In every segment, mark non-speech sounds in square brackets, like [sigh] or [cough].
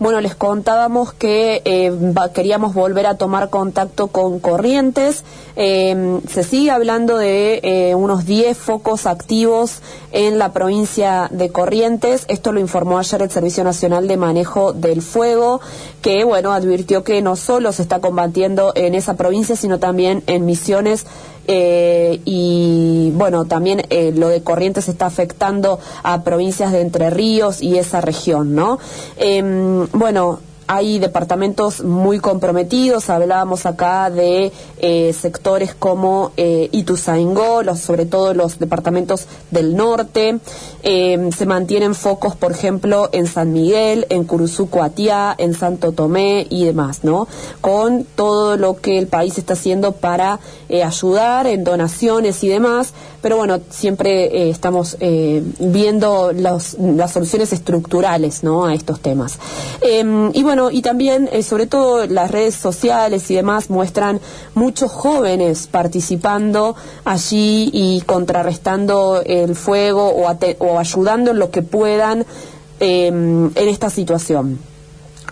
Bueno, les contábamos que eh, queríamos volver a tomar contacto con Corrientes. Eh, se sigue hablando de eh, unos 10 focos activos en la provincia de Corrientes. Esto lo informó ayer el Servicio Nacional de Manejo del Fuego, que, bueno, advirtió que no solo se está combatiendo en esa provincia, sino también en Misiones eh, y bueno, también eh, lo de Corrientes está afectando a provincias de Entre Ríos y esa región, ¿no? Em, bueno, hay departamentos muy comprometidos, hablábamos acá de eh, sectores como eh, Ituzaingó, sobre todo los departamentos del norte, eh, se mantienen focos, por ejemplo, en San Miguel, en Curuzú, Coatiá, en Santo Tomé y demás, ¿no? Con todo lo que el país está haciendo para eh, ayudar en donaciones y demás, pero bueno, siempre estamos viendo las soluciones estructurales, ¿no? A estos temas. Em, y bueno, y también, eh, sobre todo, las redes sociales y demás muestran muchos jóvenes participando allí y contrarrestando el fuego o, o ayudando en lo que puedan em, en esta situación.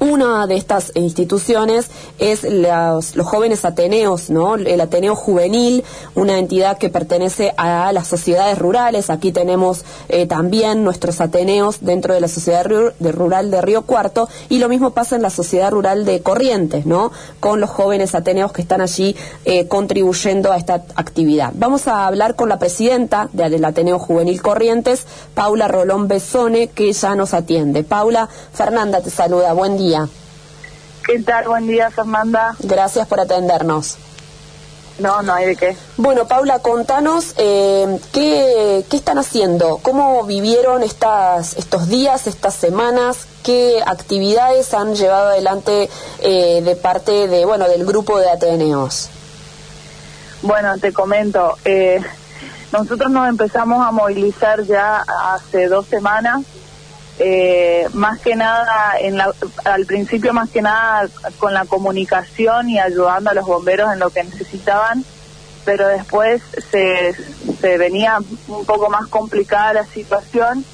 Una de estas instituciones es los, jóvenes Ateneos, ¿no? El Ateneo Juvenil, una entidad que pertenece a las sociedades rurales. Aquí tenemos eh, también nuestros Ateneos dentro de la sociedad rural de Río Cuarto y lo mismo pasa en la sociedad rural de Corrientes, ¿no? Con los jóvenes Ateneos que están allí eh, contribuyendo a esta actividad. Vamos a hablar con la presidenta del Ateneo Juvenil Corrientes, Paula Rolón Besone, que ya nos atiende. Paula, Fernanda te saluda. Buen día. ¿Qué tal? Buen día, Fernanda. Gracias por atendernos. No, no hay de qué. Bueno, Paula, contanos eh, ¿qué, qué, están haciendo, cómo vivieron estas, estos días, estas semanas, qué actividades han llevado adelante eh, de parte de, bueno, del grupo de Ateneos. Bueno, te comento, eh, nosotros nos empezamos a movilizar ya hace dos semanas eh, más que nada, en la, al principio más que nada con la comunicación y ayudando a los bomberos en lo que necesitaban, pero después se, se venía un poco más complicada la situación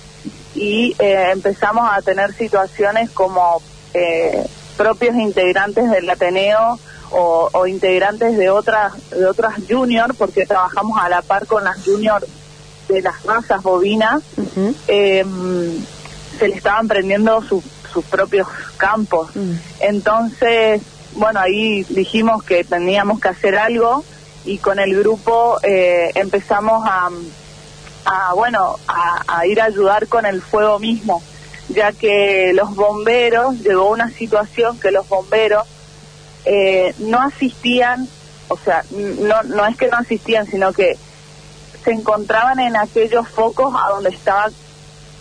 y eh, empezamos a tener situaciones como eh, propios integrantes del Ateneo o, integrantes de otras de otras junior porque trabajamos a la par con las junior de las razas bovinas se le estaban prendiendo sus propios campos. Mm. Entonces, bueno, ahí dijimos que teníamos que hacer algo y con el grupo eh, empezamos a, a bueno, a, ir a ayudar con el fuego mismo, ya que los bomberos, llegó una situación que los bomberos eh, no asistían, o sea, no, no es que no asistían, sino que se encontraban en aquellos focos a donde estaba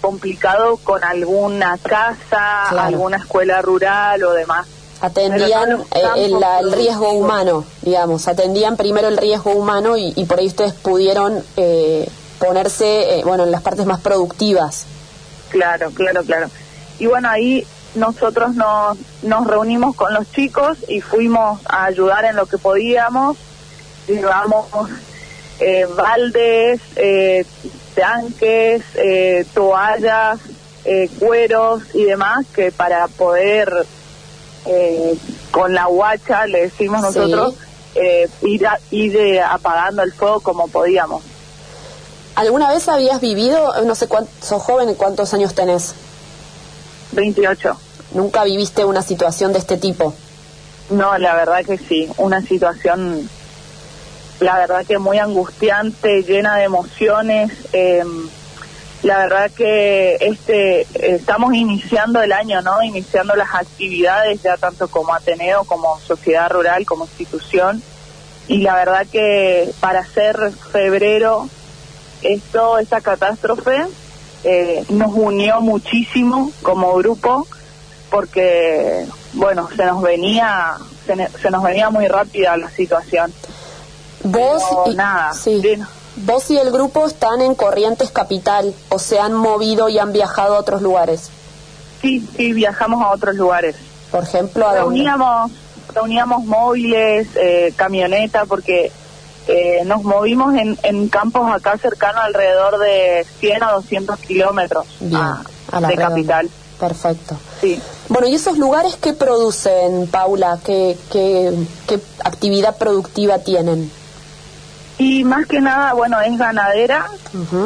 complicado con alguna casa, alguna escuela rural o demás. Atendían eh, el, riesgo humano, digamos, atendían primero el riesgo humano y, por ahí ustedes pudieron eh, ponerse, eh, bueno, en las partes más productivas. Claro, claro, claro. Y bueno, ahí nosotros nos, nos reunimos con los chicos y fuimos a ayudar en lo que podíamos. Llevamos eh, baldes, eh, tanques, eh, toallas, eh, cueros y demás, que para poder eh, con la guacha, le decimos nosotros, ir, ir apagando el fuego como podíamos. ¿Alguna vez habías vivido, no sé cuántos, sos joven, cuántos años tenés? 28. ¿Nunca viviste una situación de este tipo? No, la verdad que sí, una situación la verdad que muy angustiante, llena de emociones. Em, la verdad que este estamos iniciando el año, ¿no? Iniciando las actividades ya tanto como Ateneo, como sociedad rural, como institución. Y la verdad que para ser febrero esto, esta catástrofe eh, nos unió muchísimo como grupo porque bueno se nos venía se nos venía muy rápida la situación Vos y, nada, Vos y el grupo están en Corrientes Capital o se han movido y han viajado a otros lugares. Sí, sí, viajamos a otros lugares. Por ejemplo, ¿a reuníamos, reuníamos móviles, eh, camioneta, porque eh, nos movimos en, en campos acá cercanos alrededor de 100 a 200 kilómetros a, de capital. Perfecto. Sí. Bueno, ¿y esos lugares qué producen, Paula? ¿Qué, qué, qué actividad productiva tienen? Y más que nada, bueno, es ganadera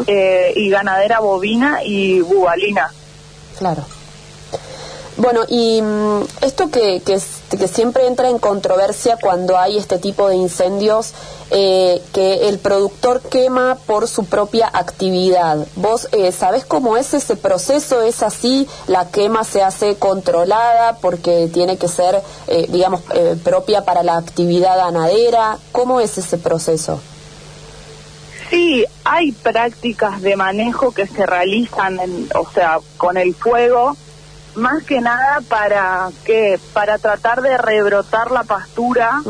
eh, y ganadera bovina y bubalina. Claro. Bueno, y mm, esto que, que, que, siempre entra en controversia cuando hay este tipo de incendios, eh, que el productor quema por su propia actividad. ¿Vos eh, sabés cómo es ese proceso? ¿Es así? ¿La quema se hace controlada porque tiene que ser, eh, digamos, eh, propia para la actividad ganadera? ¿Cómo es ese proceso? Sí, hay prácticas de manejo que se realizan, en, o sea, con el fuego más que nada para que para tratar de rebrotar la pastura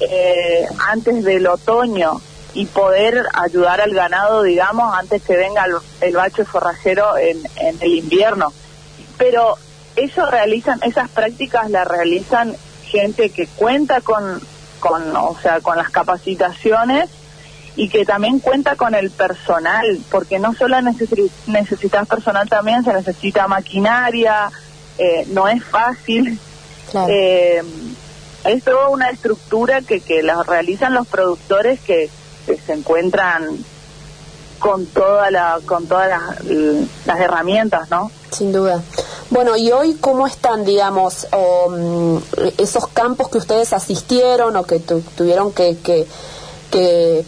eh, antes del otoño y poder ayudar al ganado, digamos, antes que venga el, bache forrajero en, en, el invierno. Pero eso realizan, esas prácticas las realizan gente que cuenta con, con, o sea, con las capacitaciones y que también cuenta con el personal, porque no solo necesitas personal, también se necesita maquinaria, eh, no es fácil. Eh, es toda una estructura que, que la realizan los productores que, se encuentran con toda la con todas las, herramientas, ¿no? Sin duda. Bueno, y hoy cómo están, digamos, mm, esos campos que ustedes asistieron o que tuvieron que, que,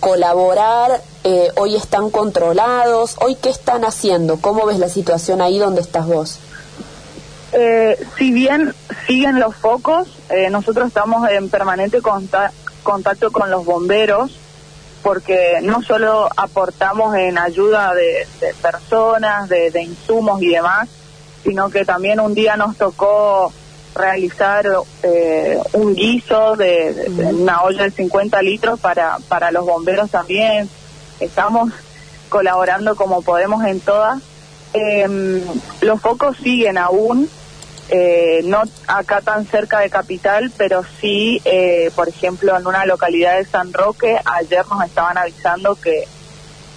colaborar, eh, hoy están controlados, hoy qué están haciendo, cómo ves la situación ahí donde estás vos. Eh, si bien siguen los focos, eh, nosotros estamos en permanente contacto con los bomberos porque no solo aportamos en ayuda de, personas, de, insumos y demás, sino que también un día nos tocó realizar eh, un guiso de, una olla de 50 litros para, para los bomberos también. Estamos colaborando como podemos en todas. Em, los focos siguen aún, eh, no acá tan cerca de Capital, pero sí, eh, por ejemplo, en una localidad de San Roque, ayer nos estaban avisando que,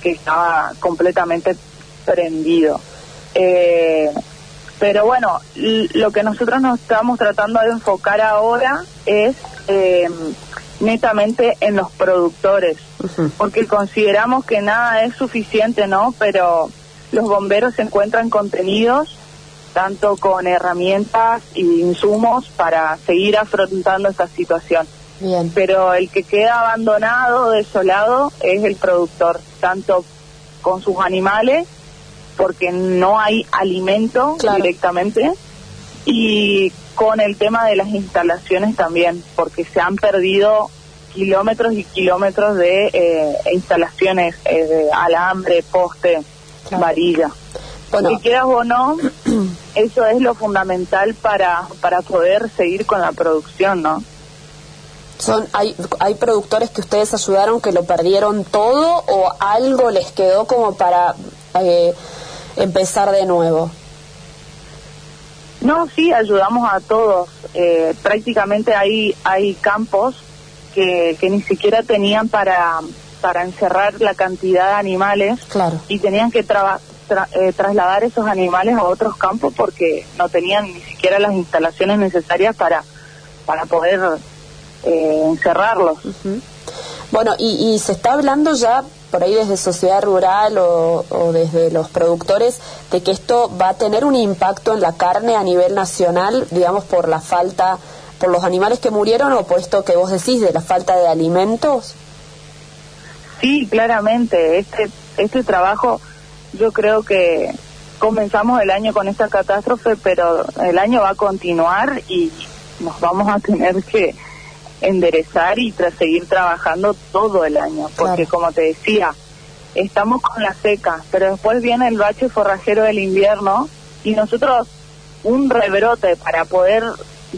que estaba completamente prendido. Eh, pero bueno, lo que nosotros nos estamos tratando de enfocar ahora es netamente en los productores, porque consideramos que nada es suficiente, ¿no? Pero los bomberos se encuentran contenidos tanto con herramientas y insumos para seguir afrontando esta situación. Bien. Pero el que queda abandonado, desolado, es el productor, tanto con sus animales, porque no hay alimento directamente, y con el tema de las instalaciones también, porque se han perdido kilómetros y kilómetros de eh, instalaciones eh, de alambre, poste, varilla. Bueno. Si quieras o no, [clears throat] eso es lo fundamental para, para poder seguir con la producción, ¿no? Son, hay, ¿Hay productores que ustedes ayudaron que lo perdieron todo o algo les quedó como para eh, empezar de nuevo? No, sí, ayudamos a todos. Eh, prácticamente hay, hay campos que, que ni siquiera tenían para, para encerrar la cantidad de animales claro. y tenían que trabajar eh, trasladar esos animales a otros campos porque no tenían ni siquiera las instalaciones necesarias para, para poder eh, encerrarlos. Bueno, y, se está hablando ya por ahí desde sociedad rural o, desde los productores de que esto va a tener un impacto en la carne a nivel nacional, digamos, por la falta, por los animales que murieron o por esto que vos decís de la falta de alimentos. Sí, claramente. Este, este trabajo yo creo que comenzamos el año con esta catástrofe, pero el año va a continuar y nos vamos a tener que enderezar y seguir trabajando todo el año, porque como te decía, estamos con la seca, pero después viene el bache forrajero del invierno y nosotros un rebrote para poder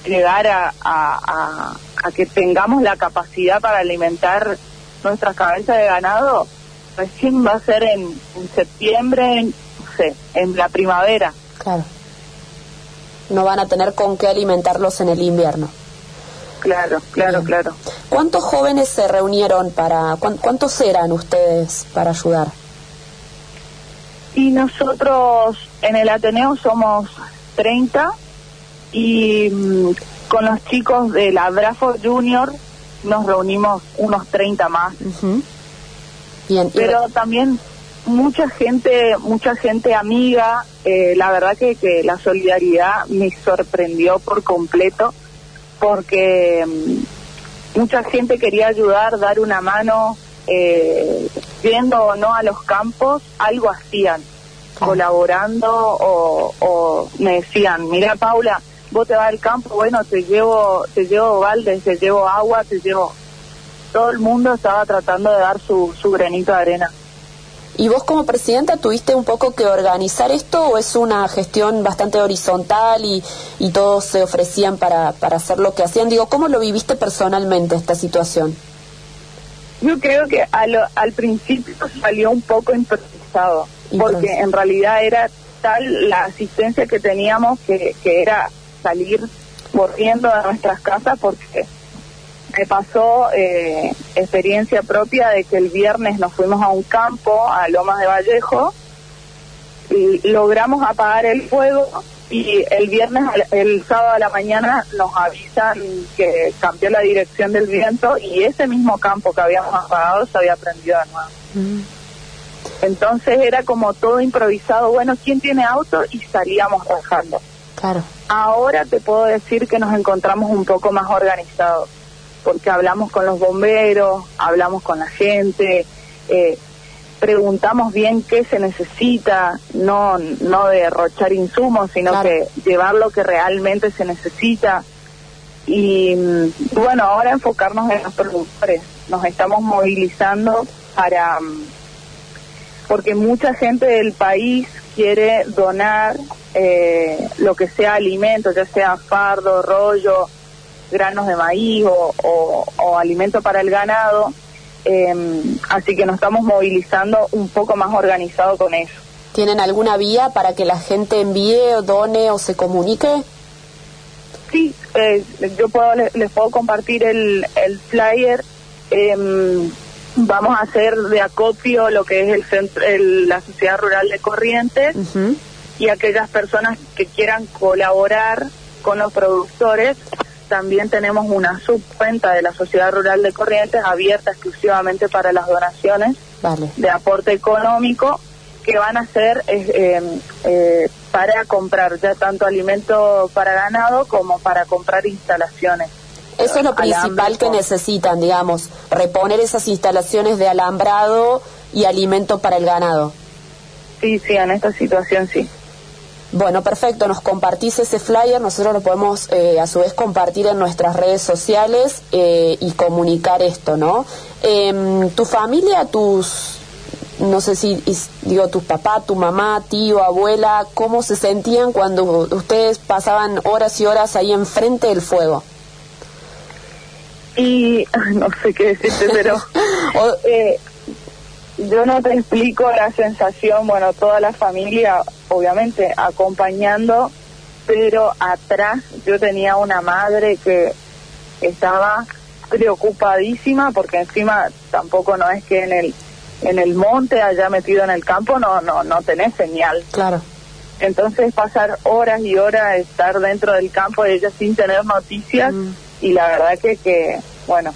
llegar a, a, a que tengamos la capacidad para alimentar nuestras cabezas de ganado, recién va a ser en, septiembre, no sé, en la primavera. Claro. No van a tener con qué alimentarlos en el invierno. Claro, claro, claro. ¿Cuántos jóvenes se reunieron para, cuántos eran ustedes para ayudar? Y nosotros en el Ateneo somos 30 y mm, con los chicos de la Brafo Junior nos reunimos unos 30 más. Bien, Pero también mucha gente, mucha gente amiga, eh, la verdad que, que la solidaridad me sorprendió por completo porque mm, mucha gente quería ayudar, dar una mano, eh, yendo o no a los campos, algo hacían, colaborando o, o me decían, mira Paula, vos te vas al campo, bueno, te llevo, te llevo baldes, te llevo agua, te llevo... Todo el mundo estaba tratando de dar su, su granito de arena. ¿Y vos como presidenta tuviste un poco que organizar esto o es una gestión bastante horizontal y, y todos se ofrecían para, para hacer lo que hacían? Digo, ¿cómo lo viviste personalmente esta situación? Yo creo que al, al principio salió un poco improvisado, porque en realidad era tal la asistencia que teníamos que, que era salir corriendo de nuestras casas porque me pasó eh, experiencia propia de que el viernes nos fuimos a un campo, a Lomas de Vallejo, y logramos apagar el fuego y el viernes, el sábado a la mañana nos avisan que cambió la dirección del viento y ese mismo campo que habíamos apagado se había prendido de nuevo. Mm. Entonces era como todo improvisado, bueno, ¿quién tiene auto? Y salíamos trabajando. Claro. Ahora te puedo decir que nos encontramos un poco más organizados, porque hablamos con los bomberos, hablamos con la gente, eh, preguntamos bien qué se necesita, no, no derrochar insumos, sino que llevar lo que realmente se necesita. Y mm, bueno, ahora enfocarnos en los productores. Nos estamos movilizando para, mm, porque mucha gente del país quiere donar eh, lo que sea alimento, ya sea fardo, rollo, granos de maíz o, o alimento para el ganado Em, así que nos estamos movilizando un poco más organizado con eso. ¿Tienen alguna vía para que la gente envíe o done o se comunique? Sí, eh, yo puedo, les, puedo compartir el, el flyer. Em, vamos a hacer de acopio lo que es el centro, la sociedad rural de Corrientes y aquellas personas que quieran colaborar con los productores también tenemos una subcuenta de la Sociedad Rural de Corrientes abierta exclusivamente para las donaciones de aporte económico que van a ser eh, eh, eh, para comprar ya tanto alimento para ganado como para comprar instalaciones. Eso es lo principal que necesitan, digamos, reponer esas instalaciones de alambrado y alimento para el ganado. Sí, sí, en esta situación sí. Bueno, perfecto, nos compartís ese flyer, nosotros lo podemos eh, a su vez compartir en nuestras redes sociales eh, y comunicar esto, ¿no? Em, tu familia, tus, no sé si digo, tu papá, tu mamá, tío, abuela, ¿cómo se sentían cuando ustedes pasaban horas y horas ahí enfrente del fuego? Y no sé qué decirte, pero [laughs] eh, yo no te explico la sensación, bueno, toda la familia, obviamente, acompañando, pero atrás yo tenía una madre que estaba preocupadísima porque encima tampoco no es que en el en el monte haya metido en el campo no no no tenés señal. Claro. Entonces pasar horas y horas estar dentro del campo de ella sin tener noticias mm. y la verdad que que bueno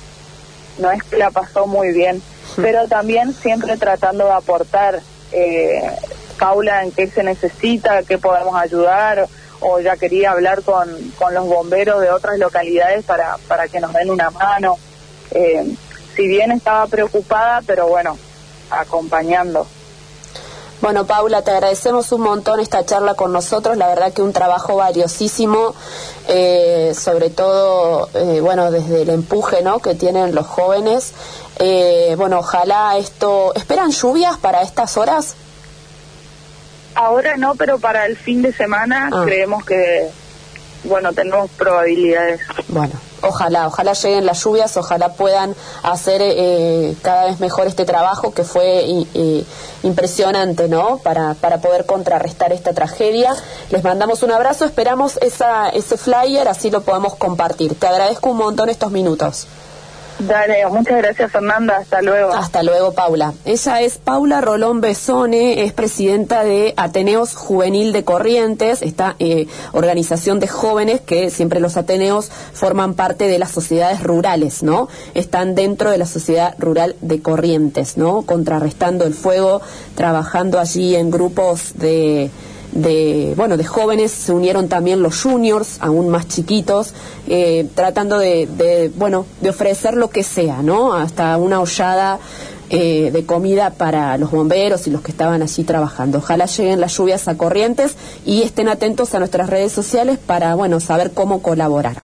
no es que la pasó muy bien. Pero también siempre tratando de aportar, eh, Paula, en qué se necesita, qué podemos ayudar, o ya quería hablar con, los bomberos de otras localidades para, para que nos den una mano. Eh, si bien estaba preocupada, pero bueno, acompañando. Bueno, Paula, te agradecemos un montón esta charla con nosotros. La verdad que un trabajo valiosísimo, eh, sobre todo, eh, bueno, desde el empuje ¿no? que tienen los jóvenes. Eh, bueno, ojalá esto... ¿Esperan lluvias para estas horas? Ahora no, pero para el fin de semana ah. creemos que, bueno, tenemos probabilidades. Bueno, ojalá, ojalá lleguen las lluvias, ojalá puedan hacer eh, cada vez mejor este trabajo que fue impresionante, ¿no? Para, para poder contrarrestar esta tragedia. Les mandamos un abrazo, esperamos esa, ese flyer, así lo podemos compartir. Te agradezco un montón estos minutos. Dale, muchas gracias Fernanda, hasta luego. Hasta luego Paula. Ella es Paula Rolón Besone, es presidenta de Ateneos Juvenil de Corrientes, esta eh, organización de jóvenes que siempre los Ateneos forman parte de las sociedades rurales, ¿no? Están dentro de la sociedad rural de Corrientes, ¿no? Contrarrestando el fuego, trabajando allí en grupos de de bueno de jóvenes se unieron también los juniors aún más chiquitos eh, tratando de, bueno de ofrecer lo que sea no hasta una hollada eh, de comida para los bomberos y los que estaban allí trabajando. Ojalá lleguen las lluvias a corrientes y estén atentos a nuestras redes sociales para bueno saber cómo colaborar